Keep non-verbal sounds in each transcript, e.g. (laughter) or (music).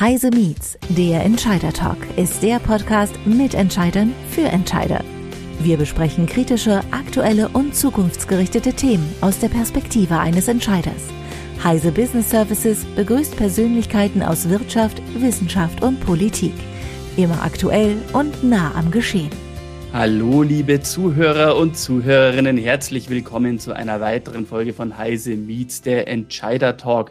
Heise Meets, der Entscheider Talk, ist der Podcast mit Entscheidern für Entscheider. Wir besprechen kritische, aktuelle und zukunftsgerichtete Themen aus der Perspektive eines Entscheiders. Heise Business Services begrüßt Persönlichkeiten aus Wirtschaft, Wissenschaft und Politik. Immer aktuell und nah am Geschehen. Hallo, liebe Zuhörer und Zuhörerinnen, herzlich willkommen zu einer weiteren Folge von Heise Meets, der Entscheider Talk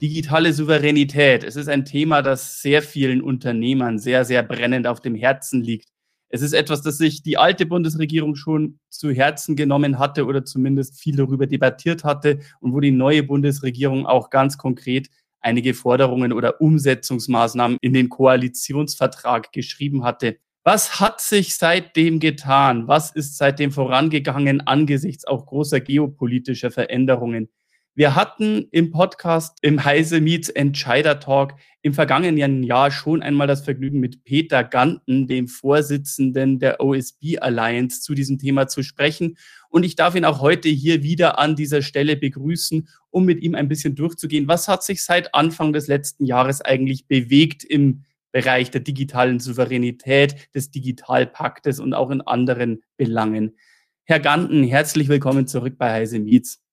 digitale Souveränität. Es ist ein Thema, das sehr vielen Unternehmern sehr, sehr brennend auf dem Herzen liegt. Es ist etwas, das sich die alte Bundesregierung schon zu Herzen genommen hatte oder zumindest viel darüber debattiert hatte und wo die neue Bundesregierung auch ganz konkret einige Forderungen oder Umsetzungsmaßnahmen in den Koalitionsvertrag geschrieben hatte. Was hat sich seitdem getan? Was ist seitdem vorangegangen angesichts auch großer geopolitischer Veränderungen? Wir hatten im Podcast im Heise Meets Entscheider Talk im vergangenen Jahr schon einmal das Vergnügen mit Peter Ganten, dem Vorsitzenden der OSB Alliance, zu diesem Thema zu sprechen. Und ich darf ihn auch heute hier wieder an dieser Stelle begrüßen, um mit ihm ein bisschen durchzugehen. Was hat sich seit Anfang des letzten Jahres eigentlich bewegt im Bereich der digitalen Souveränität, des Digitalpaktes und auch in anderen Belangen? Herr Ganten, herzlich willkommen zurück bei Heise Meets.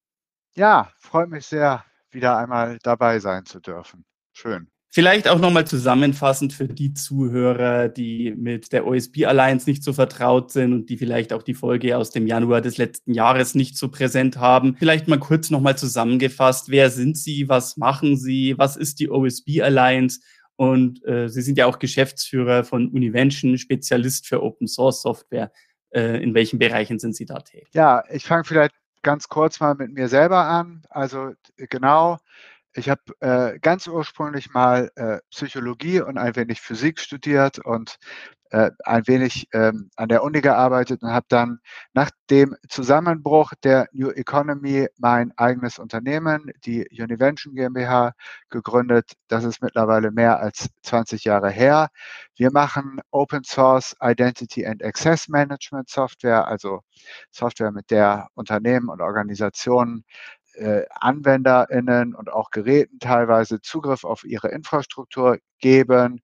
Ja, freut mich sehr, wieder einmal dabei sein zu dürfen. Schön. Vielleicht auch nochmal zusammenfassend für die Zuhörer, die mit der OSB Alliance nicht so vertraut sind und die vielleicht auch die Folge aus dem Januar des letzten Jahres nicht so präsent haben. Vielleicht mal kurz nochmal zusammengefasst. Wer sind Sie? Was machen Sie? Was ist die OSB Alliance? Und äh, Sie sind ja auch Geschäftsführer von Univention, Spezialist für Open Source Software. Äh, in welchen Bereichen sind Sie da tätig? Ja, ich fange vielleicht ganz kurz mal mit mir selber an. Also genau, ich habe äh, ganz ursprünglich mal äh, Psychologie und ein wenig Physik studiert und äh, ein wenig ähm, an der Uni gearbeitet und habe dann nach dem Zusammenbruch der New Economy mein eigenes Unternehmen, die Univention GmbH, gegründet. Das ist mittlerweile mehr als 20 Jahre her. Wir machen Open Source Identity and Access Management Software, also Software, mit der Unternehmen und Organisationen äh, AnwenderInnen und auch Geräten teilweise Zugriff auf ihre Infrastruktur geben,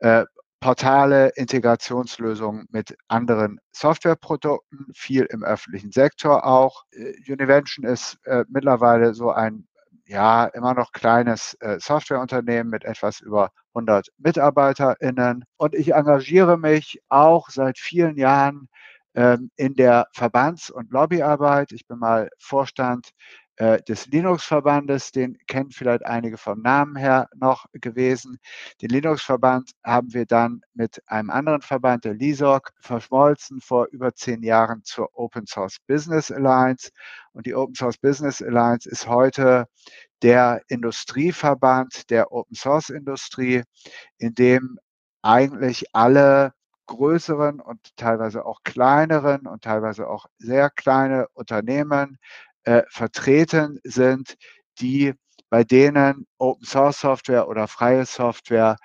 äh, Portale, Integrationslösungen mit anderen Softwareprodukten, viel im öffentlichen Sektor auch. Äh, Univention ist äh, mittlerweile so ein ja immer noch kleines äh, Softwareunternehmen mit etwas über 100 MitarbeiterInnen. Und ich engagiere mich auch seit vielen Jahren ähm, in der Verbands- und Lobbyarbeit. Ich bin mal Vorstand äh, des Linux-Verbandes, den kennen vielleicht einige vom Namen her noch gewesen. Den Linux-Verband haben wir dann mit einem anderen Verband, der LISOC, verschmolzen vor über zehn Jahren zur Open Source Business Alliance. Und die Open Source Business Alliance ist heute der Industrieverband der Open Source Industrie, in dem eigentlich alle größeren und teilweise auch kleineren und teilweise auch sehr kleine Unternehmen äh, vertreten sind, die bei denen Open Source Software oder freie Software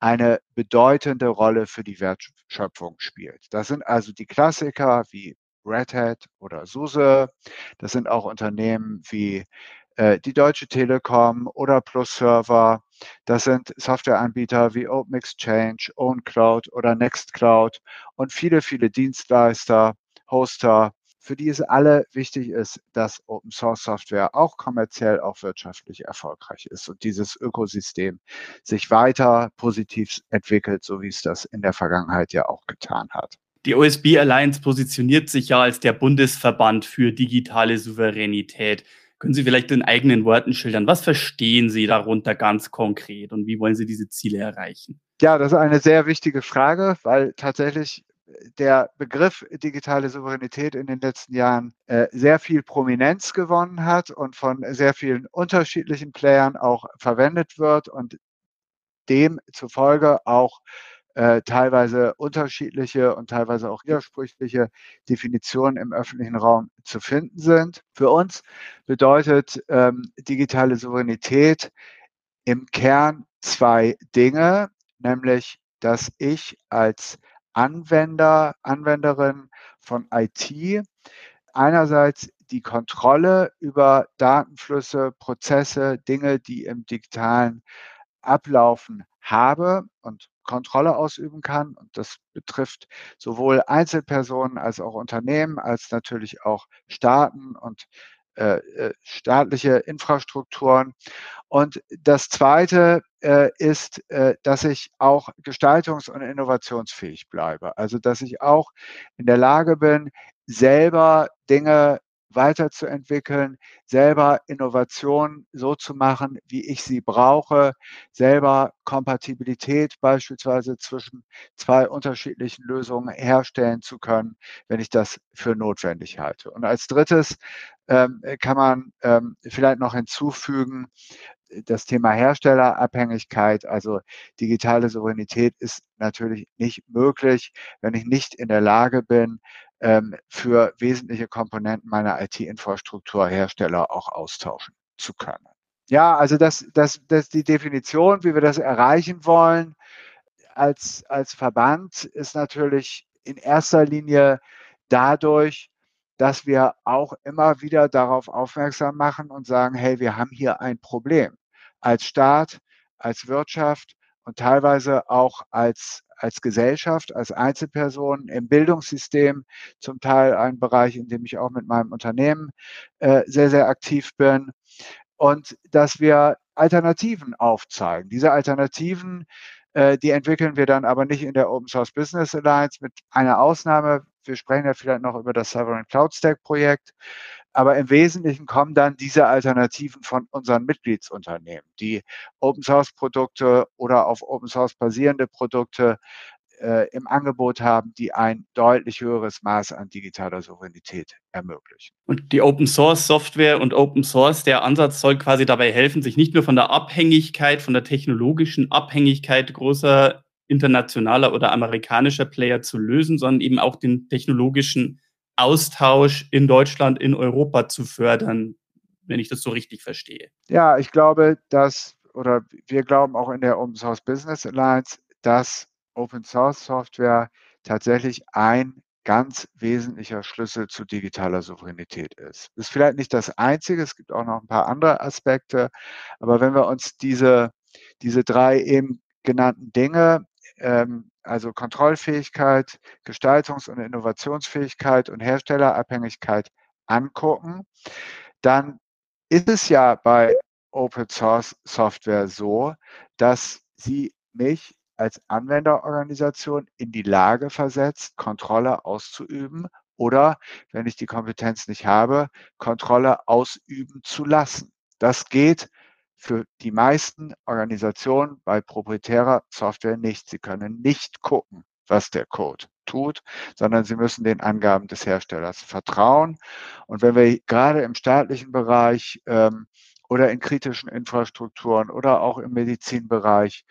eine bedeutende Rolle für die Wertschöpfung spielt. Das sind also die Klassiker wie Red Hat oder SUSE. Das sind auch Unternehmen wie äh, die Deutsche Telekom oder Plus Server. Das sind Softwareanbieter wie Open Exchange, OwnCloud oder Nextcloud und viele, viele Dienstleister, Hoster, für die es alle wichtig ist, dass Open Source Software auch kommerziell, auch wirtschaftlich erfolgreich ist und dieses Ökosystem sich weiter positiv entwickelt, so wie es das in der Vergangenheit ja auch getan hat. Die OSB Alliance positioniert sich ja als der Bundesverband für digitale Souveränität. Können Sie vielleicht in eigenen Worten schildern, was verstehen Sie darunter ganz konkret und wie wollen Sie diese Ziele erreichen? Ja, das ist eine sehr wichtige Frage, weil tatsächlich der Begriff digitale Souveränität in den letzten Jahren äh, sehr viel Prominenz gewonnen hat und von sehr vielen unterschiedlichen Playern auch verwendet wird und demzufolge auch äh, teilweise unterschiedliche und teilweise auch widersprüchliche Definitionen im öffentlichen Raum zu finden sind. Für uns bedeutet ähm, digitale Souveränität im Kern zwei Dinge, nämlich dass ich als Anwender, Anwenderin von IT einerseits die Kontrolle über Datenflüsse, Prozesse, Dinge, die im digitalen ablaufen habe und Kontrolle ausüben kann. Und das betrifft sowohl Einzelpersonen als auch Unternehmen, als natürlich auch Staaten und äh, äh staatliche Infrastrukturen. Und das Zweite äh, ist, äh, dass ich auch gestaltungs- und innovationsfähig bleibe. Also dass ich auch in der Lage bin, selber Dinge weiterzuentwickeln, selber Innovationen so zu machen, wie ich sie brauche, selber Kompatibilität beispielsweise zwischen zwei unterschiedlichen Lösungen herstellen zu können, wenn ich das für notwendig halte. Und als drittes ähm, kann man ähm, vielleicht noch hinzufügen, das Thema Herstellerabhängigkeit, also digitale Souveränität ist natürlich nicht möglich, wenn ich nicht in der Lage bin, ähm, für wesentliche Komponenten meiner IT-Infrastruktur Hersteller auch austauschen zu können. Ja, also das, das, das die Definition, wie wir das erreichen wollen als, als Verband, ist natürlich in erster Linie dadurch, dass wir auch immer wieder darauf aufmerksam machen und sagen, hey, wir haben hier ein Problem. Als Staat, als Wirtschaft und teilweise auch als als Gesellschaft, als Einzelperson im Bildungssystem, zum Teil ein Bereich, in dem ich auch mit meinem Unternehmen äh, sehr, sehr aktiv bin. Und dass wir Alternativen aufzeigen. Diese Alternativen, äh, die entwickeln wir dann aber nicht in der Open Source Business Alliance mit einer Ausnahme. Wir sprechen ja vielleicht noch über das Sovereign Cloud Stack Projekt. Aber im Wesentlichen kommen dann diese Alternativen von unseren Mitgliedsunternehmen, die Open Source Produkte oder auf Open Source basierende Produkte äh, im Angebot haben, die ein deutlich höheres Maß an digitaler Souveränität ermöglichen. Und die Open Source Software und Open Source, der Ansatz soll quasi dabei helfen, sich nicht nur von der Abhängigkeit, von der technologischen Abhängigkeit großer internationaler oder amerikanischer Player zu lösen, sondern eben auch den technologischen Austausch in Deutschland, in Europa zu fördern, wenn ich das so richtig verstehe. Ja, ich glaube, dass, oder wir glauben auch in der Open Source Business Alliance, dass Open Source Software tatsächlich ein ganz wesentlicher Schlüssel zu digitaler Souveränität ist. Das ist vielleicht nicht das Einzige, es gibt auch noch ein paar andere Aspekte, aber wenn wir uns diese, diese drei eben genannten Dinge also Kontrollfähigkeit, Gestaltungs- und Innovationsfähigkeit und Herstellerabhängigkeit angucken, dann ist es ja bei Open Source Software so, dass sie mich als Anwenderorganisation in die Lage versetzt, Kontrolle auszuüben oder, wenn ich die Kompetenz nicht habe, Kontrolle ausüben zu lassen. Das geht für die meisten Organisationen bei proprietärer Software nicht. Sie können nicht gucken, was der Code tut, sondern sie müssen den Angaben des Herstellers vertrauen. Und wenn wir gerade im staatlichen Bereich ähm, oder in kritischen Infrastrukturen oder auch im Medizinbereich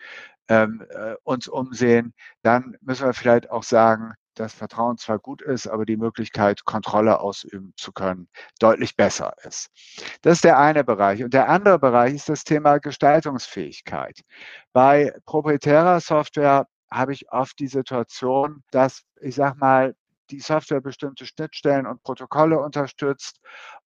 ähm, äh, uns umsehen, dann müssen wir vielleicht auch sagen, dass Vertrauen zwar gut ist, aber die Möglichkeit, Kontrolle ausüben zu können, deutlich besser ist. Das ist der eine Bereich. Und der andere Bereich ist das Thema Gestaltungsfähigkeit. Bei proprietärer Software habe ich oft die Situation, dass ich sage mal, die Software bestimmte Schnittstellen und Protokolle unterstützt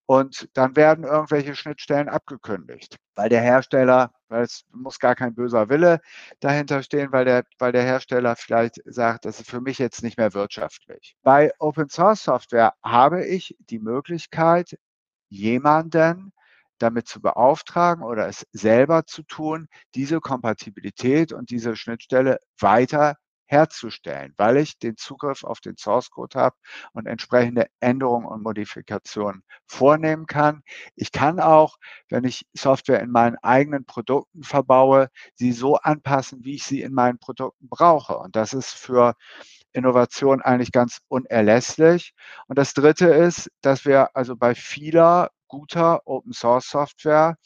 und dann werden irgendwelche Schnittstellen abgekündigt, weil der Hersteller, weil es muss gar kein böser Wille dahinter stehen, weil der, weil der Hersteller vielleicht sagt, das ist für mich jetzt nicht mehr wirtschaftlich. Bei Open Source Software habe ich die Möglichkeit, jemanden damit zu beauftragen oder es selber zu tun, diese Kompatibilität und diese Schnittstelle weiter herzustellen, weil ich den Zugriff auf den Source Code habe und entsprechende Änderungen und Modifikationen vornehmen kann. Ich kann auch, wenn ich Software in meinen eigenen Produkten verbaue, sie so anpassen, wie ich sie in meinen Produkten brauche. Und das ist für Innovation eigentlich ganz unerlässlich. Und das Dritte ist, dass wir also bei vieler guter Open Source Software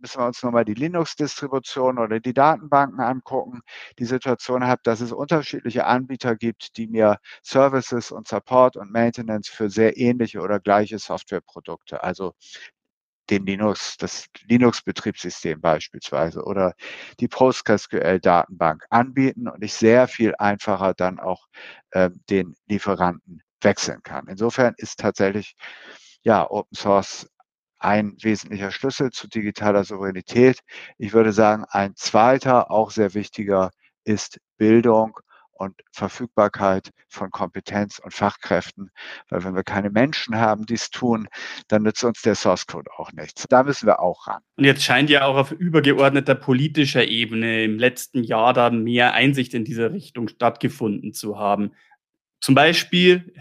müssen wir uns nochmal die Linux-Distribution oder die Datenbanken angucken, die Situation habe, dass es unterschiedliche Anbieter gibt, die mir Services und Support und Maintenance für sehr ähnliche oder gleiche Softwareprodukte, also den Linux, das Linux-Betriebssystem beispielsweise oder die PostgreSQL-Datenbank anbieten und ich sehr viel einfacher dann auch äh, den Lieferanten wechseln kann. Insofern ist tatsächlich ja Open Source ein wesentlicher Schlüssel zu digitaler Souveränität. Ich würde sagen, ein zweiter, auch sehr wichtiger, ist Bildung und Verfügbarkeit von Kompetenz und Fachkräften. Weil wenn wir keine Menschen haben, die es tun, dann nützt uns der Source Code auch nichts. Da müssen wir auch ran. Und jetzt scheint ja auch auf übergeordneter politischer Ebene im letzten Jahr da mehr Einsicht in diese Richtung stattgefunden zu haben. Zum Beispiel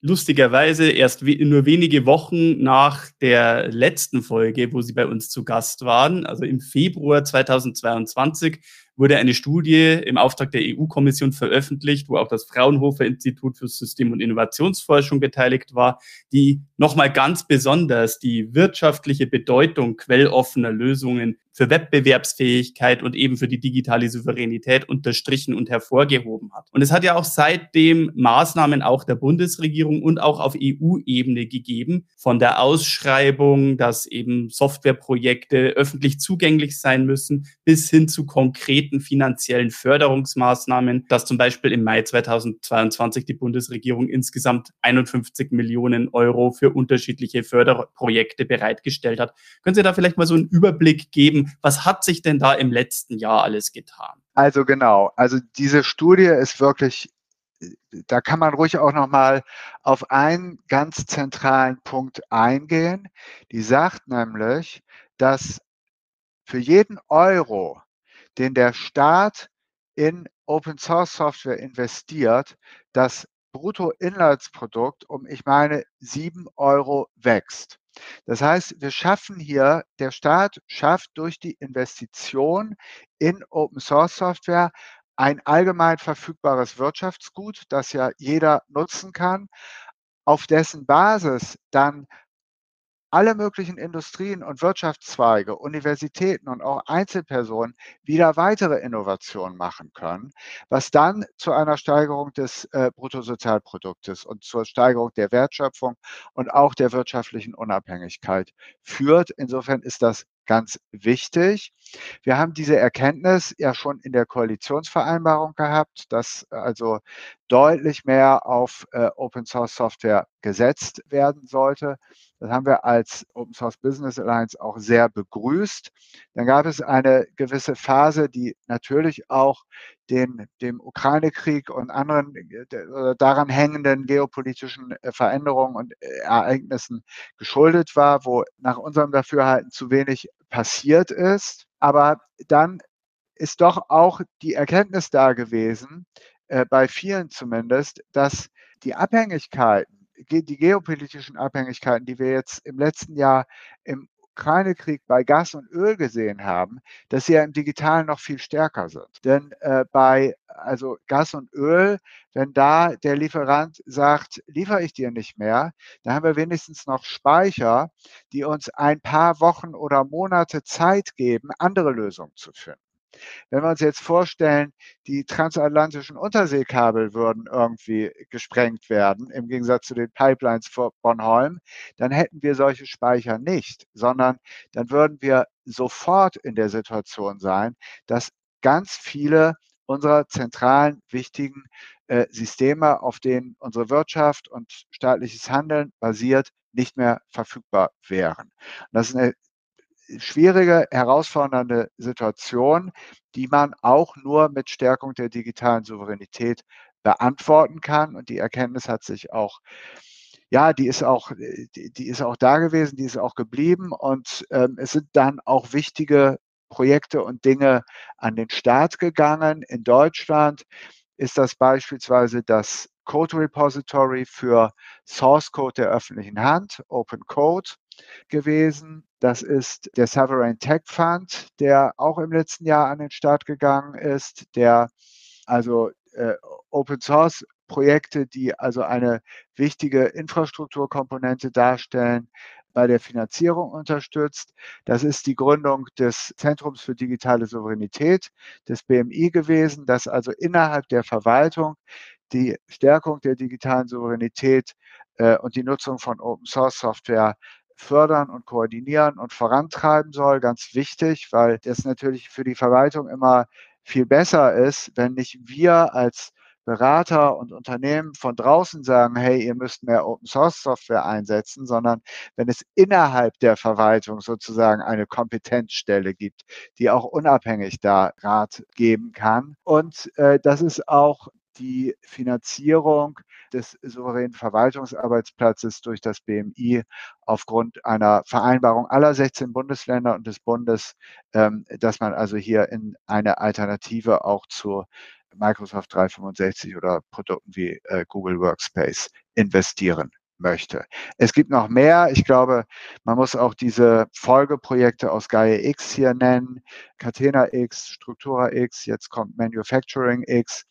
lustigerweise erst we nur wenige Wochen nach der letzten Folge, wo Sie bei uns zu Gast waren, also im Februar 2022, wurde eine Studie im Auftrag der EU-Kommission veröffentlicht, wo auch das Fraunhofer Institut für System- und Innovationsforschung beteiligt war, die nochmal ganz besonders die wirtschaftliche Bedeutung quelloffener Lösungen für Wettbewerbsfähigkeit und eben für die digitale Souveränität unterstrichen und hervorgehoben hat. Und es hat ja auch seitdem Maßnahmen auch der Bundesregierung und auch auf EU-Ebene gegeben, von der Ausschreibung, dass eben Softwareprojekte öffentlich zugänglich sein müssen, bis hin zu konkreten finanziellen Förderungsmaßnahmen, dass zum Beispiel im Mai 2022 die Bundesregierung insgesamt 51 Millionen Euro für unterschiedliche Förderprojekte bereitgestellt hat. Können Sie da vielleicht mal so einen Überblick geben, was hat sich denn da im letzten Jahr alles getan? Also genau, also diese Studie ist wirklich da kann man ruhig auch noch mal auf einen ganz zentralen Punkt eingehen. Die sagt nämlich, dass für jeden Euro, den der Staat in Open Source Software investiert, das Bruttoinlandsprodukt um, ich meine, sieben Euro wächst. Das heißt, wir schaffen hier, der Staat schafft durch die Investition in Open Source Software ein allgemein verfügbares Wirtschaftsgut, das ja jeder nutzen kann, auf dessen Basis dann alle möglichen Industrien und Wirtschaftszweige, Universitäten und auch Einzelpersonen wieder weitere Innovationen machen können, was dann zu einer Steigerung des äh, Bruttosozialproduktes und zur Steigerung der Wertschöpfung und auch der wirtschaftlichen Unabhängigkeit führt. Insofern ist das ganz wichtig. Wir haben diese Erkenntnis ja schon in der Koalitionsvereinbarung gehabt, dass also deutlich mehr auf äh, Open Source Software gesetzt werden sollte. Das haben wir als Open Source Business Alliance auch sehr begrüßt. Dann gab es eine gewisse Phase, die natürlich auch den, dem Ukraine-Krieg und anderen äh, daran hängenden geopolitischen äh, Veränderungen und äh, Ereignissen geschuldet war, wo nach unserem Dafürhalten zu wenig passiert ist. Aber dann ist doch auch die Erkenntnis da gewesen, bei vielen zumindest, dass die Abhängigkeiten, die geopolitischen Abhängigkeiten, die wir jetzt im letzten Jahr im Ukraine-Krieg bei Gas und Öl gesehen haben, dass sie ja im Digitalen noch viel stärker sind. Denn äh, bei also Gas und Öl, wenn da der Lieferant sagt, liefere ich dir nicht mehr, dann haben wir wenigstens noch Speicher, die uns ein paar Wochen oder Monate Zeit geben, andere Lösungen zu finden. Wenn wir uns jetzt vorstellen, die transatlantischen Unterseekabel würden irgendwie gesprengt werden, im Gegensatz zu den Pipelines vor Bornholm, dann hätten wir solche Speicher nicht, sondern dann würden wir sofort in der Situation sein, dass ganz viele unserer zentralen, wichtigen äh, Systeme, auf denen unsere Wirtschaft und staatliches Handeln basiert, nicht mehr verfügbar wären. Und das ist eine schwierige, herausfordernde Situation, die man auch nur mit Stärkung der digitalen Souveränität beantworten kann. Und die Erkenntnis hat sich auch, ja, die ist auch, die, ist auch da gewesen, die ist auch geblieben. Und ähm, es sind dann auch wichtige Projekte und Dinge an den Start gegangen. In Deutschland ist das beispielsweise das Code Repository für Source Code der öffentlichen Hand, Open Code gewesen. Das ist der Sovereign Tech Fund, der auch im letzten Jahr an den Start gegangen ist, der also äh, Open Source Projekte, die also eine wichtige Infrastrukturkomponente darstellen, bei der Finanzierung unterstützt. Das ist die Gründung des Zentrums für digitale Souveränität des BMI gewesen, das also innerhalb der Verwaltung die Stärkung der digitalen Souveränität äh, und die Nutzung von Open Source Software fördern und koordinieren und vorantreiben soll. Ganz wichtig, weil das natürlich für die Verwaltung immer viel besser ist, wenn nicht wir als Berater und Unternehmen von draußen sagen, hey, ihr müsst mehr Open Source Software einsetzen, sondern wenn es innerhalb der Verwaltung sozusagen eine Kompetenzstelle gibt, die auch unabhängig da Rat geben kann. Und äh, das ist auch die Finanzierung des souveränen Verwaltungsarbeitsplatzes durch das BMI aufgrund einer Vereinbarung aller 16 Bundesländer und des Bundes, ähm, dass man also hier in eine Alternative auch zu Microsoft 365 oder Produkten wie äh, Google Workspace investieren möchte. Es gibt noch mehr. Ich glaube, man muss auch diese Folgeprojekte aus Gaia X hier nennen. Catena X, Struktura X, jetzt kommt Manufacturing X,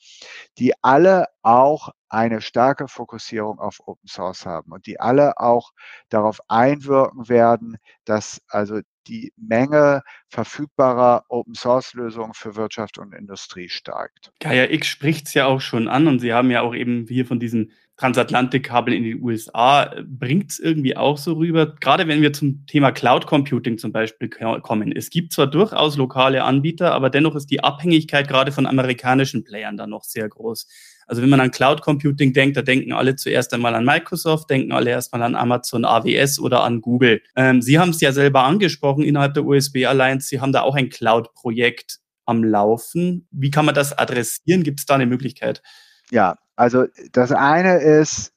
die alle auch eine starke Fokussierung auf Open Source haben und die alle auch darauf einwirken werden, dass also die Menge verfügbarer Open Source Lösungen für Wirtschaft und Industrie steigt. Gaia X spricht es ja auch schon an und Sie haben ja auch eben hier von diesen Transatlantikkabel in die USA. Bringt es irgendwie auch so rüber, gerade wenn wir zum Thema Cloud Computing zum Beispiel kommen. Es gibt zwar durchaus lokale Anbieter, aber dennoch ist die Abhängigkeit gerade von amerikanischen Playern da noch sehr groß. Also wenn man an Cloud Computing denkt, da denken alle zuerst einmal an Microsoft, denken alle erstmal an Amazon AWS oder an Google. Ähm, Sie haben es ja selber angesprochen innerhalb der USB Alliance. Sie haben da auch ein Cloud-Projekt am Laufen. Wie kann man das adressieren? Gibt es da eine Möglichkeit? Ja, also das eine ist,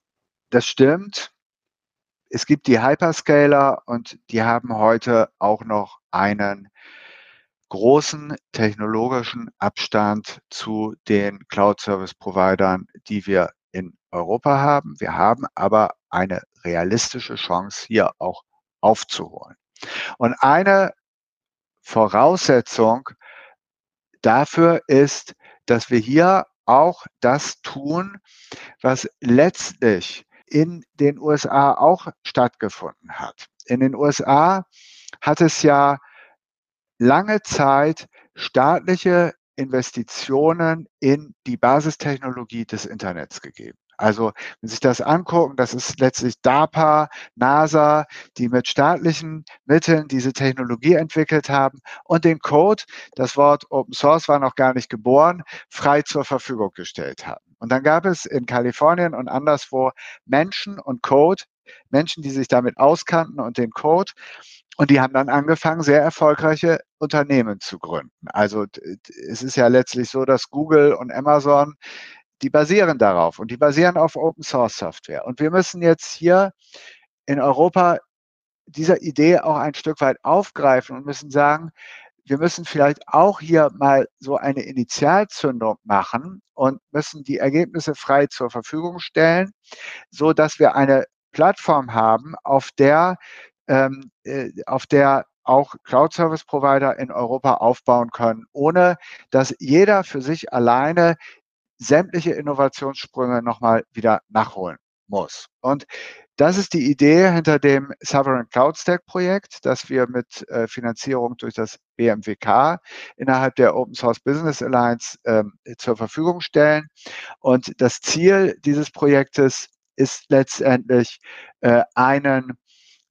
das stimmt. Es gibt die Hyperscaler und die haben heute auch noch einen großen technologischen Abstand zu den Cloud-Service-Providern, die wir in Europa haben. Wir haben aber eine realistische Chance, hier auch aufzuholen. Und eine Voraussetzung dafür ist, dass wir hier auch das tun, was letztlich in den USA auch stattgefunden hat. In den USA hat es ja lange Zeit staatliche Investitionen in die Basistechnologie des Internets gegeben. Also, wenn Sie sich das angucken, das ist letztlich DARPA, NASA, die mit staatlichen Mitteln diese Technologie entwickelt haben und den Code, das Wort Open Source war noch gar nicht geboren, frei zur Verfügung gestellt haben. Und dann gab es in Kalifornien und anderswo Menschen und Code, Menschen, die sich damit auskannten und den Code und die haben dann angefangen, sehr erfolgreiche Unternehmen zu gründen. Also es ist ja letztlich so, dass Google und Amazon, die basieren darauf und die basieren auf Open Source Software. Und wir müssen jetzt hier in Europa dieser Idee auch ein Stück weit aufgreifen und müssen sagen, wir müssen vielleicht auch hier mal so eine Initialzündung machen und müssen die Ergebnisse frei zur Verfügung stellen, so dass wir eine Plattform haben, auf der ähm, äh, auf der auch Cloud-Service-Provider in Europa aufbauen können, ohne dass jeder für sich alleine sämtliche Innovationssprünge nochmal wieder nachholen muss. Und das ist die Idee hinter dem Sovereign Cloud Stack Projekt, das wir mit äh, Finanzierung durch das BMWK innerhalb der Open Source Business Alliance ähm, zur Verfügung stellen. Und das Ziel dieses Projektes ist letztendlich äh, einen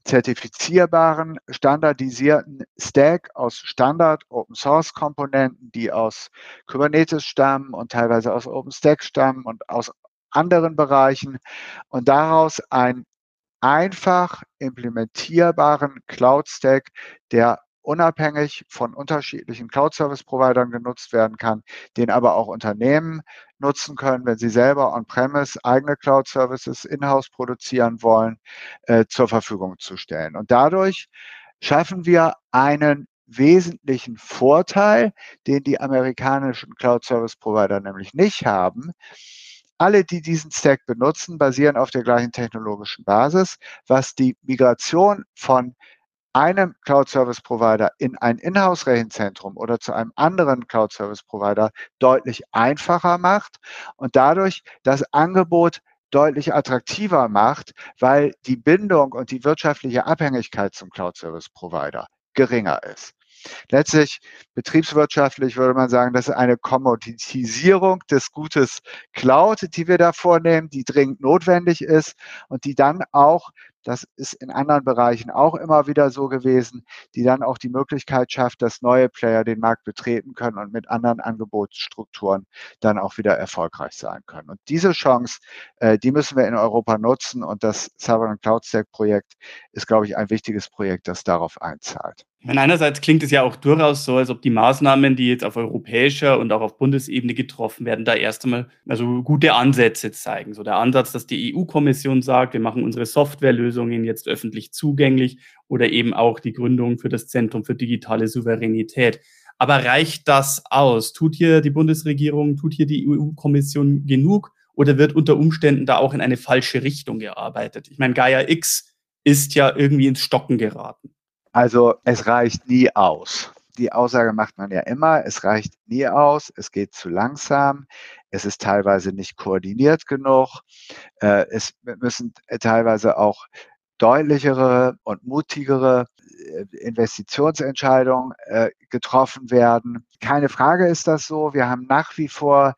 zertifizierbaren, standardisierten Stack aus Standard Open Source Komponenten, die aus Kubernetes stammen und teilweise aus OpenStack stammen und aus anderen Bereichen und daraus ein einfach implementierbaren Cloud Stack, der unabhängig von unterschiedlichen Cloud-Service-Providern genutzt werden kann, den aber auch Unternehmen nutzen können, wenn sie selber on-premise eigene Cloud-Services in-house produzieren wollen, äh, zur Verfügung zu stellen. Und dadurch schaffen wir einen wesentlichen Vorteil, den die amerikanischen Cloud-Service-Provider nämlich nicht haben. Alle, die diesen Stack benutzen, basieren auf der gleichen technologischen Basis, was die Migration von einem Cloud Service Provider in ein Inhouse-Rechenzentrum oder zu einem anderen Cloud Service Provider deutlich einfacher macht und dadurch das Angebot deutlich attraktiver macht, weil die Bindung und die wirtschaftliche Abhängigkeit zum Cloud Service Provider geringer ist. Letztlich betriebswirtschaftlich würde man sagen, das ist eine Kommoditisierung des Gutes Cloud, die wir da vornehmen, die dringend notwendig ist und die dann auch Das ist in anderen Bereichen auch immer wieder so gewesen, die dann auch die Möglichkeit schafft, dass neue Player den Markt betreten können und mit anderen Angebotsstrukturen dann auch wieder erfolgreich sein können. Und diese Chance, äh, die müssen wir in Europa nutzen und das Sovereign Cloud Stack Projekt ist, glaube ich, ein wichtiges Projekt, das darauf einzahlt. Meine, einerseits klingt es ja auch durchaus so, als ob die Maßnahmen, die jetzt auf europäischer und auch auf Bundesebene getroffen werden, da erst einmal also gute Ansätze zeigen. So der Ansatz, dass die EU-Kommission sagt, wir machen unsere Softwarelösungen jetzt öffentlich zugänglich oder eben auch die Gründung für das Zentrum für digitale Souveränität. Aber reicht das aus? Tut hier die Bundesregierung, tut hier die EU-Kommission genug oder wird unter Umständen da auch in eine falsche Richtung gearbeitet? Ich meine, Gaia X ist ja irgendwie ins Stocken geraten. Also es reicht nie aus. Die Aussage macht man ja immer, es reicht nie aus, es geht zu langsam, es ist teilweise nicht koordiniert genug, äh, es müssen teilweise auch deutlichere und mutigere äh, Investitionsentscheidungen äh, getroffen werden. Keine Frage ist das so. Wir haben nach wie vor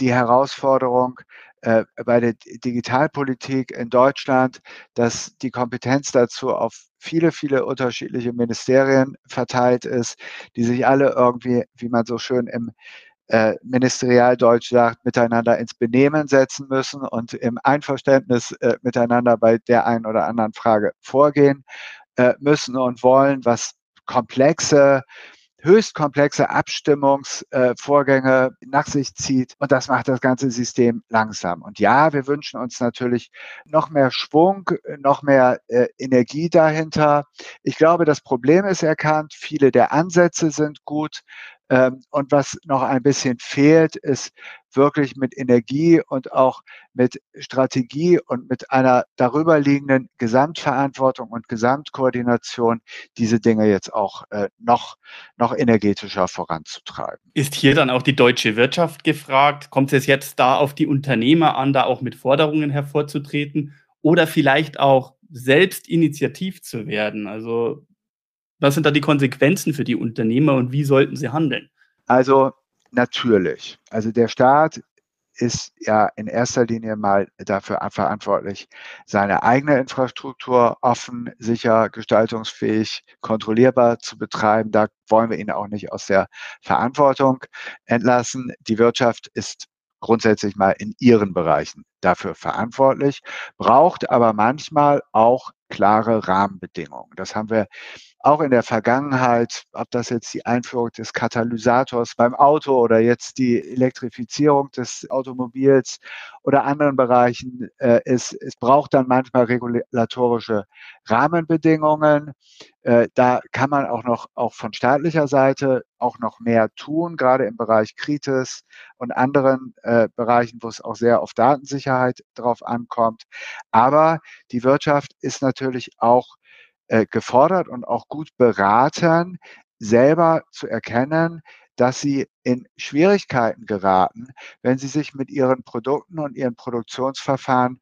die Herausforderung, äh, bei der Digitalpolitik in Deutschland, dass die Kompetenz dazu auf viele, viele unterschiedliche Ministerien verteilt ist, die sich alle irgendwie, wie man so schön im äh, Ministerialdeutsch sagt, miteinander ins Benehmen setzen müssen und im Einverständnis äh, miteinander bei der einen oder anderen Frage vorgehen äh, müssen und wollen, was komplexe höchst komplexe Abstimmungsvorgänge äh, nach sich zieht. Und das macht das ganze System langsam. Und ja, wir wünschen uns natürlich noch mehr Schwung, noch mehr äh, Energie dahinter. Ich glaube, das Problem ist erkannt. Viele der Ansätze sind gut. Ähm, und was noch ein bisschen fehlt, ist wirklich mit Energie und auch mit Strategie und mit einer darüberliegenden Gesamtverantwortung und Gesamtkoordination diese Dinge jetzt auch äh, noch, noch energetischer voranzutreiben. Ist hier dann auch die deutsche Wirtschaft gefragt? Kommt es jetzt da auf die Unternehmer an, da auch mit Forderungen hervorzutreten oder vielleicht auch selbst initiativ zu werden? Also was sind da die Konsequenzen für die Unternehmer und wie sollten sie handeln? Also natürlich. Also der Staat ist ja in erster Linie mal dafür verantwortlich, seine eigene Infrastruktur offen, sicher, gestaltungsfähig, kontrollierbar zu betreiben. Da wollen wir ihn auch nicht aus der Verantwortung entlassen. Die Wirtschaft ist grundsätzlich mal in ihren Bereichen dafür verantwortlich, braucht aber manchmal auch klare Rahmenbedingungen. Das haben wir auch in der Vergangenheit, ob das jetzt die Einführung des Katalysators beim Auto oder jetzt die Elektrifizierung des Automobils oder anderen Bereichen äh, ist, es braucht dann manchmal regulatorische Rahmenbedingungen. Äh, da kann man auch noch auch von staatlicher Seite auch noch mehr tun, gerade im Bereich Kritis und anderen äh, Bereichen, wo es auch sehr auf Datensicherheit drauf ankommt. Aber die Wirtschaft ist natürlich auch äh, gefordert und auch gut beraten, selber zu erkennen, dass sie in Schwierigkeiten geraten, wenn sie sich mit ihren Produkten und ihren Produktionsverfahren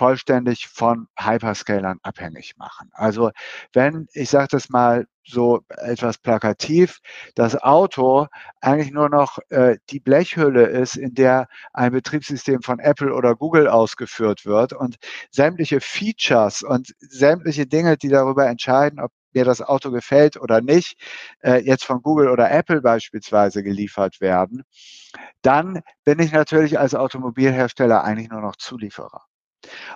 vollständig von Hyperscalern abhängig machen. Also wenn, ich sage das mal so etwas plakativ, das Auto eigentlich nur noch äh, die Blechhülle ist, in der ein Betriebssystem von Apple oder Google ausgeführt wird und sämtliche Features und sämtliche Dinge, die darüber entscheiden, ob mir das Auto gefällt oder nicht, äh, jetzt von Google oder Apple beispielsweise geliefert werden, dann bin ich natürlich als Automobilhersteller eigentlich nur noch Zulieferer.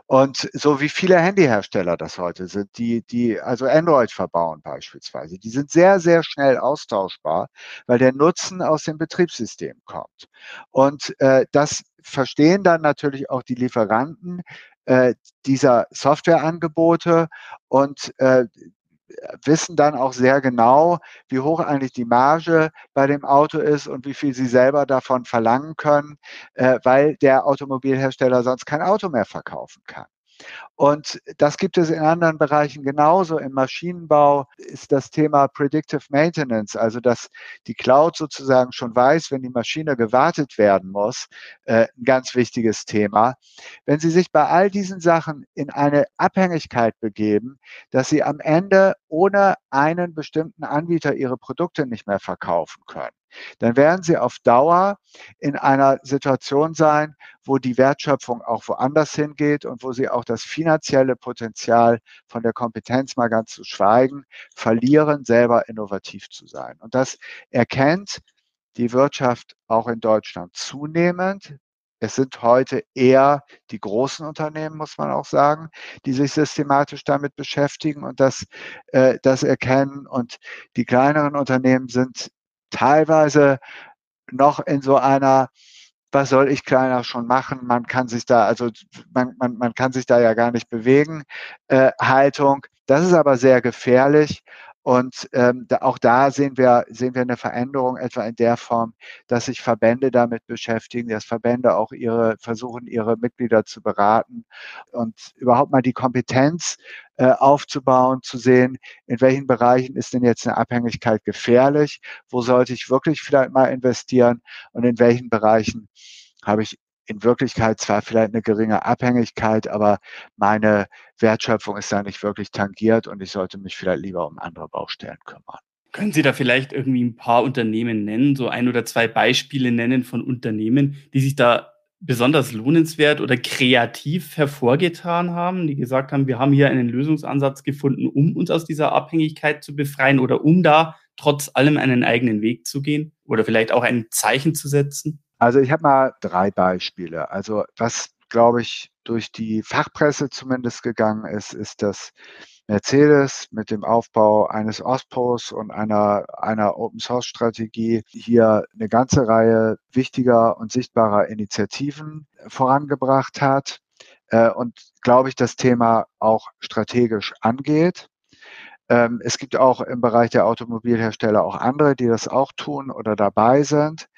Und so wie viele Handyhersteller das heute sind, die, die also Android verbauen beispielsweise, die sind sehr, sehr schnell austauschbar, weil der Nutzen aus dem Betriebssystem kommt. Und äh, das verstehen dann natürlich auch die Lieferanten äh, dieser Softwareangebote und äh, wissen dann auch sehr genau, wie hoch eigentlich die Marge bei dem Auto ist und wie viel sie selber davon verlangen können, äh, weil der Automobilhersteller sonst kein Auto mehr verkaufen kann. Und das gibt es in anderen Bereichen genauso. Im Maschinenbau ist das Thema Predictive Maintenance, also dass die Cloud sozusagen schon weiß, wenn die Maschine gewartet werden muss, äh, ein ganz wichtiges Thema. Wenn Sie sich bei all diesen Sachen in eine Abhängigkeit begeben, dass Sie am Ende ohne einen bestimmten Anbieter Ihre Produkte nicht mehr verkaufen können, dann werden sie auf Dauer in einer Situation sein, wo die Wertschöpfung auch woanders hingeht und wo sie auch das finanzielle Potenzial von der Kompetenz mal ganz zu schweigen, verlieren, selber innovativ zu sein. Und das erkennt die Wirtschaft auch in Deutschland zunehmend. Es sind heute eher die großen Unternehmen, muss man auch sagen, die sich systematisch damit beschäftigen und das, äh, das erkennen. Und die kleineren Unternehmen sind teilweise noch in so einer was soll ich kleiner schon machen? Man kann sich da, also man, man, man kann sich da ja gar nicht bewegen, äh, Haltung. Das ist aber sehr gefährlich und ähm, da, auch da sehen wir, sehen wir eine Veränderung etwa in der Form, dass sich Verbände damit beschäftigen, dass Verbände auch ihre, versuchen, ihre Mitglieder zu beraten und überhaupt mal die Kompetenz äh, aufzubauen, zu sehen, in welchen Bereichen ist denn jetzt eine Abhängigkeit gefährlich, wo sollte ich wirklich vielleicht mal investieren und in welchen Bereichen habe ich in Wirklichkeit zwar vielleicht eine geringe Abhängigkeit, aber meine Wertschöpfung ist da nicht wirklich tangiert und ich sollte mich vielleicht lieber um andere Baustellen kümmern. Können Sie da vielleicht irgendwie ein paar Unternehmen nennen, so ein oder zwei Beispiele nennen von Unternehmen, die sich da besonders lohnenswert oder kreativ hervorgetan haben, die gesagt haben, wir haben hier einen Lösungsansatz gefunden, um uns aus dieser Abhängigkeit zu befreien oder um da trotz allem einen eigenen Weg zu gehen oder vielleicht auch ein Zeichen zu setzen? Also ich habe mal drei Beispiele. Also was, glaube ich, durch die Fachpresse zumindest gegangen ist, ist, dass Mercedes mit dem Aufbau eines OSPOs und einer, einer Open-Source-Strategie hier eine ganze Reihe wichtiger und sichtbarer Initiativen vorangebracht hat äh, und, glaube ich, das Thema auch strategisch angeht. Ähm, es gibt auch im Bereich der Automobilhersteller auch andere, die das auch tun oder dabei sind.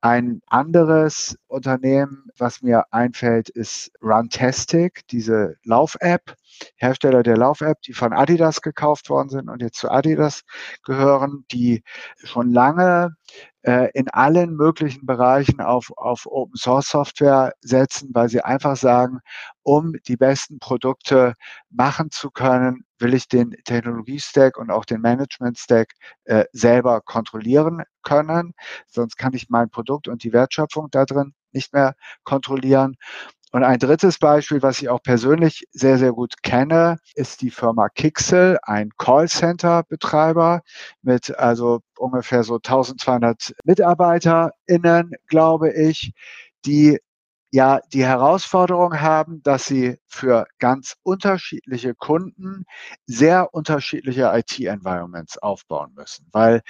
Ein anderes Unternehmen, was mir einfällt, ist Runtastic, diese Lauf-App, Hersteller der Lauf-App, die von Adidas gekauft worden sind und jetzt zu Adidas gehören, die schon lange äh, in allen möglichen Bereichen auf, auf Open Source Software setzen, weil sie einfach sagen, um die besten Produkte machen zu können, will ich den Technologie-Stack und auch den Management-Stack äh, selber kontrollieren können. Sonst kann ich mein Produkt und die Wertschöpfung da drin nicht mehr kontrollieren. Und ein drittes Beispiel, was ich auch persönlich sehr, sehr gut kenne, ist die Firma Kixel, ein Callcenter-Betreiber mit also ungefähr so 1200 MitarbeiterInnen, glaube ich, die ja die Herausforderung haben, dass sie für ganz unterschiedliche Kunden sehr unterschiedliche IT-Environments aufbauen müssen, weil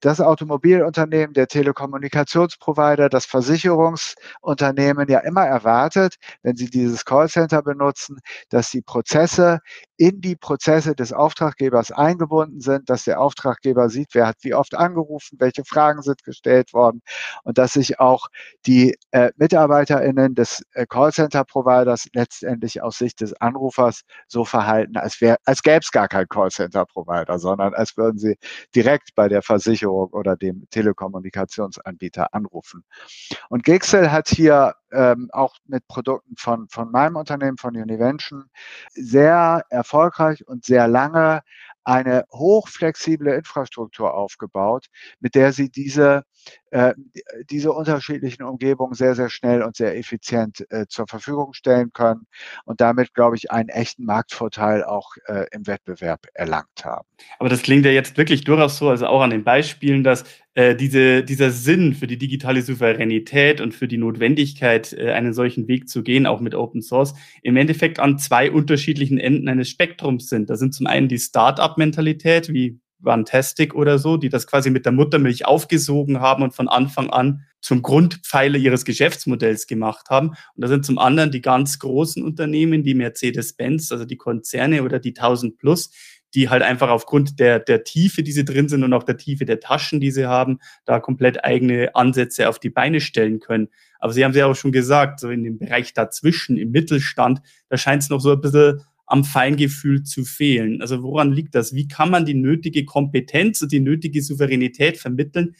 das Automobilunternehmen, der Telekommunikationsprovider, das Versicherungsunternehmen ja immer erwartet, wenn sie dieses Callcenter benutzen, dass die Prozesse in die Prozesse des Auftraggebers eingebunden sind, dass der Auftraggeber sieht, wer hat wie oft angerufen, welche Fragen sind gestellt worden und dass sich auch die äh, MitarbeiterInnen des äh, Callcenter-Providers letztendlich aus Sicht des Anrufers so verhalten, als, wär, als gäbe es gar keinen Callcenter-Provider, sondern als würden sie direkt bei der Versicherung oder dem Telekommunikationsanbieter anrufen. Und Gixel hat hier ähm, auch mit Produkten von, von meinem Unternehmen, von Univention, sehr erfolgreich und sehr lange eine hochflexible Infrastruktur aufgebaut, mit der sie diese, äh, diese unterschiedlichen Umgebungen sehr, sehr schnell und sehr effizient äh, zur Verfügung stellen können und damit, glaube ich, einen echten Marktvorteil auch äh, im Wettbewerb erlangt haben. Aber das klingt ja jetzt wirklich durchaus so, also auch an den Beispielen, dass äh, diese, dieser Sinn für die digitale Souveränität und für die Notwendigkeit, äh, einen solchen Weg zu gehen, auch mit Open Source, im Endeffekt an zwei unterschiedlichen Enden eines Spektrums sind. Da sind zum einen die Start-up-Mentalität, wie Fantastic oder so, die das quasi mit der Muttermilch aufgesogen haben und von Anfang an zum Grundpfeiler ihres Geschäftsmodells gemacht haben. Und da sind zum anderen die ganz großen Unternehmen, die Mercedes-Benz, also die Konzerne oder die 1000 Plus, die halt einfach aufgrund der, der Tiefe, die sie drin sind und auch der Tiefe der Taschen, die sie haben, da komplett eigene Ansätze auf die Beine stellen können. Aber Sie haben es ja auch schon gesagt, so in dem Bereich dazwischen, im Mittelstand, da scheint es noch so ein bisschen am Feingefühl zu fehlen. Also woran liegt das? Wie kann man die nötige Kompetenz und die nötige Souveränität vermitteln?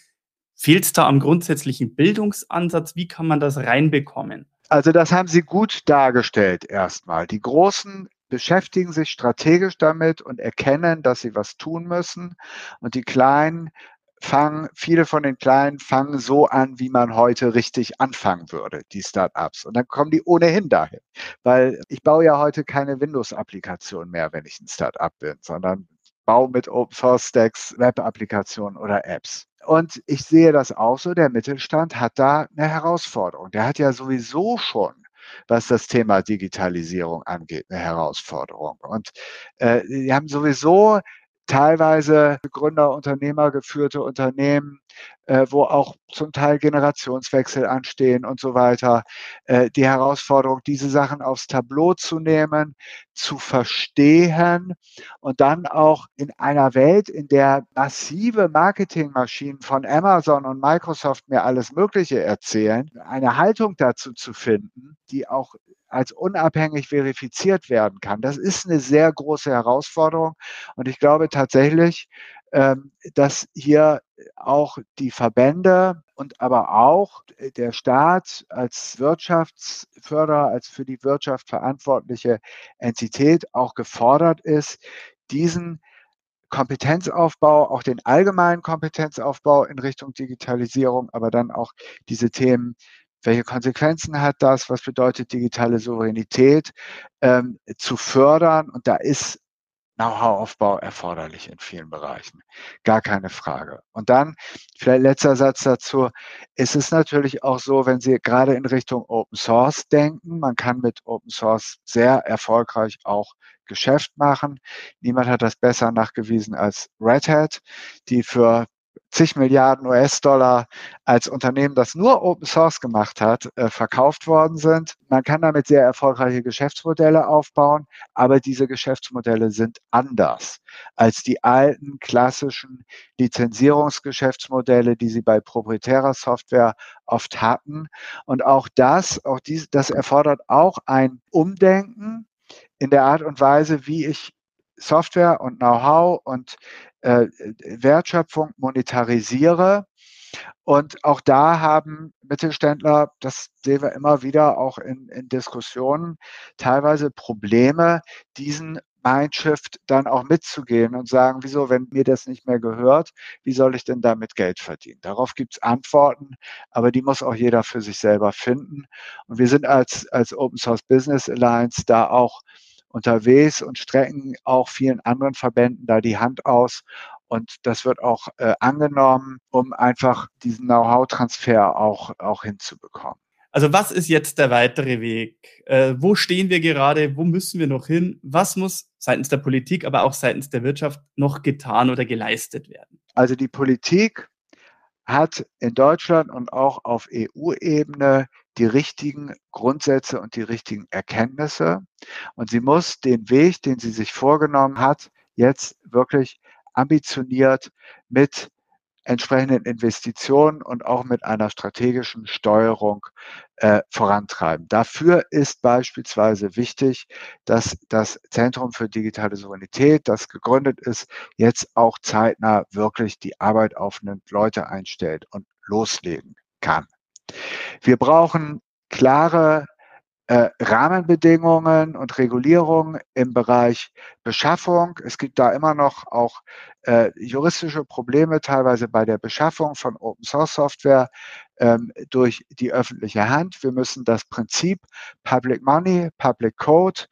Fehlt es da am grundsätzlichen Bildungsansatz? Wie kann man das reinbekommen? Also das haben Sie gut dargestellt erstmal. Die großen beschäftigen sich strategisch damit und erkennen, dass sie was tun müssen. Und die Kleinen fangen, viele von den Kleinen fangen so an, wie man heute richtig anfangen würde, die Startups. Und dann kommen die ohnehin dahin. Weil ich baue ja heute keine Windows-Applikation mehr, wenn ich ein Startup bin, sondern baue mit Open Source Stacks Web-Applikationen oder Apps. Und ich sehe das auch so, der Mittelstand hat da eine Herausforderung. Der hat ja sowieso schon was das Thema Digitalisierung angeht, eine Herausforderung. Und äh, die haben sowieso teilweise Gründer, Unternehmer geführte Unternehmen, äh, wo auch zum Teil Generationswechsel anstehen und so weiter. Äh, die Herausforderung, diese Sachen aufs Tableau zu nehmen, zu verstehen und dann auch in einer Welt, in der massive Marketingmaschinen von Amazon und Microsoft mir alles Mögliche erzählen, eine Haltung dazu zu finden, die auch als unabhängig verifiziert werden kann. Das ist eine sehr große Herausforderung. Und ich glaube tatsächlich, dass hier auch die Verbände und aber auch der Staat als Wirtschaftsförderer, als für die Wirtschaft verantwortliche Entität auch gefordert ist, diesen Kompetenzaufbau, auch den allgemeinen Kompetenzaufbau in Richtung Digitalisierung, aber dann auch diese Themen welche Konsequenzen hat das? Was bedeutet digitale Souveränität ähm, zu fördern? Und da ist Know-how-Aufbau erforderlich in vielen Bereichen. Gar keine Frage. Und dann, vielleicht letzter Satz dazu, ist es natürlich auch so, wenn Sie gerade in Richtung Open Source denken, man kann mit Open Source sehr erfolgreich auch Geschäft machen. Niemand hat das besser nachgewiesen als Red Hat, die für zig Milliarden US-Dollar als Unternehmen, das nur Open Source gemacht hat, äh, verkauft worden sind. Man kann damit sehr erfolgreiche Geschäftsmodelle aufbauen, aber diese Geschäftsmodelle sind anders als die alten klassischen Lizenzierungsgeschäftsmodelle, die sie bei proprietärer Software oft hatten. Und auch das, auch dies, das erfordert auch ein Umdenken in der Art und Weise, wie ich Software und Know-how und äh, Wertschöpfung monetarisiere. Und auch da haben Mittelständler, das sehen wir immer wieder auch in, in Diskussionen, teilweise Probleme, diesen Mindshift dann auch mitzugehen und sagen, wieso, wenn mir das nicht mehr gehört, wie soll ich denn damit Geld verdienen? Darauf gibt es Antworten, aber die muss auch jeder für sich selber finden. Und wir sind als, als Open Source Business Alliance da auch unterwegs und strecken auch vielen anderen Verbänden da die Hand aus. Und das wird auch äh, angenommen, um einfach diesen Know-how-Transfer auch, auch hinzubekommen. Also was ist jetzt der weitere Weg? Äh, wo stehen wir gerade? Wo müssen wir noch hin? Was muss seitens der Politik, aber auch seitens der Wirtschaft noch getan oder geleistet werden? Also die Politik hat in Deutschland und auch auf EU-Ebene die richtigen Grundsätze und die richtigen Erkenntnisse. Und sie muss den Weg, den sie sich vorgenommen hat, jetzt wirklich ambitioniert mit entsprechenden Investitionen und auch mit einer strategischen Steuerung äh, vorantreiben. Dafür ist beispielsweise wichtig, dass das Zentrum für digitale Souveränität, das gegründet ist, jetzt auch zeitnah wirklich die Arbeit aufnimmt, Leute einstellt und loslegen kann. Wir brauchen klare äh, Rahmenbedingungen und Regulierungen im Bereich Beschaffung. Es gibt da immer noch auch äh, juristische Probleme, teilweise bei der Beschaffung von Open Source Software ähm, durch die öffentliche Hand. Wir müssen das Prinzip Public Money, Public Code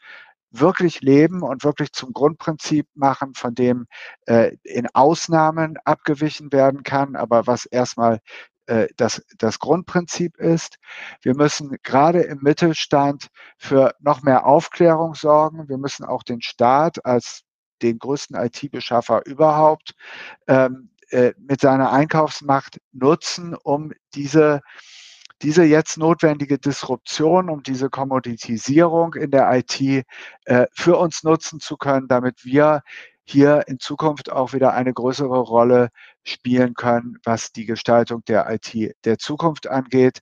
wirklich leben und wirklich zum Grundprinzip machen, von dem äh, in Ausnahmen abgewichen werden kann, aber was erstmal äh, das, das Grundprinzip ist. Wir müssen gerade im Mittelstand für noch mehr Aufklärung sorgen. Wir müssen auch den Staat als den größten IT-Beschaffer überhaupt ähm, äh, mit seiner Einkaufsmacht nutzen, um diese diese jetzt notwendige Disruption, um diese Kommoditisierung in der IT äh, für uns nutzen zu können, damit wir hier in Zukunft auch wieder eine größere Rolle spielen können, was die Gestaltung der IT der Zukunft angeht.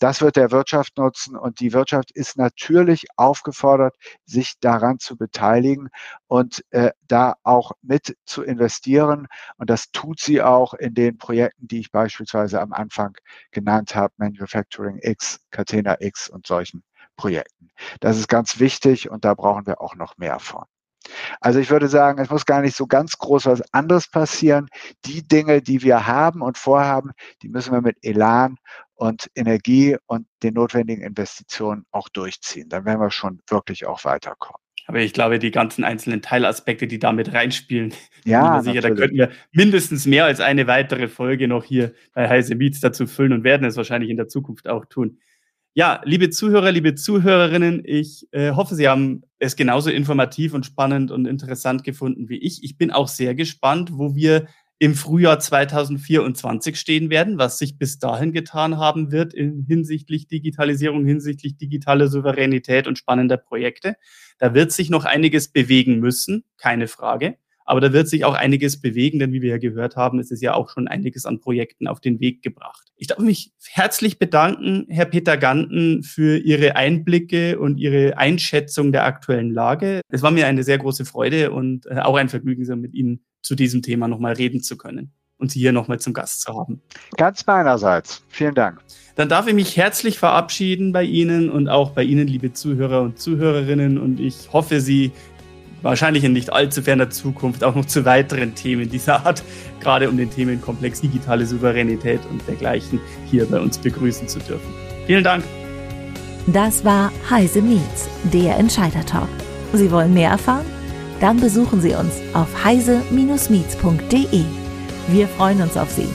Das wird der Wirtschaft nutzen und die Wirtschaft ist natürlich aufgefordert, sich daran zu beteiligen und äh, da auch mit zu investieren. Und das tut sie auch in den Projekten, die ich beispielsweise am Anfang genannt habe, Manufacturing X, Catena X und solchen Projekten. Das ist ganz wichtig und da brauchen wir auch noch mehr von. Also ich würde sagen, es muss gar nicht so ganz groß was anderes passieren. Die Dinge, die wir haben und vorhaben, die müssen wir mit Elan und Energie und den notwendigen Investitionen auch durchziehen. Dann werden wir schon wirklich auch weiterkommen. Aber ich glaube, die ganzen einzelnen Teilaspekte, die damit reinspielen, (laughs) ja, sicher, da könnten wir mindestens mehr als eine weitere Folge noch hier bei Heise Meets dazu füllen und werden es wahrscheinlich in der Zukunft auch tun. Ja, liebe Zuhörer, liebe Zuhörerinnen, ich äh, hoffe, Sie haben es genauso informativ und spannend und interessant gefunden wie ich. Ich bin auch sehr gespannt, wo wir im Frühjahr 2024 stehen werden, was sich bis dahin getan haben wird in hinsichtlich Digitalisierung, hinsichtlich digitaler Souveränität und spannender Projekte. Da wird sich noch einiges bewegen müssen, keine Frage. Aber da wird sich auch einiges bewegen, denn wie wir ja gehört haben, ist es ja auch schon einiges an Projekten auf den Weg gebracht. Ich darf mich herzlich bedanken, Herr Peter Ganten, für Ihre Einblicke und Ihre Einschätzung der aktuellen Lage. Es war mir eine sehr große Freude und äh, auch ein Vergnügen, mit Ihnen zu diesem Thema nochmal reden zu können und Sie hier nochmal zum Gast zu haben. Ganz meinerseits. Vielen Dank. Dann darf ich mich herzlich verabschieden bei Ihnen und auch bei Ihnen, liebe Zuhörer und Zuhörerinnen. Und ich hoffe, Sie wahrscheinlich in nicht allzu ferner Zukunft auch noch zu weiteren Themen dieser Art, gerade um den Themenkomplex digitale Souveränität und dergleichen, hier bei uns begrüßen zu dürfen. Vielen Dank. Das war Heise Meets, der Entscheider-Talk. Sie wollen mehr erfahren? Dann besuchen Sie uns auf heise-meets.de. Wir freuen uns auf Sie.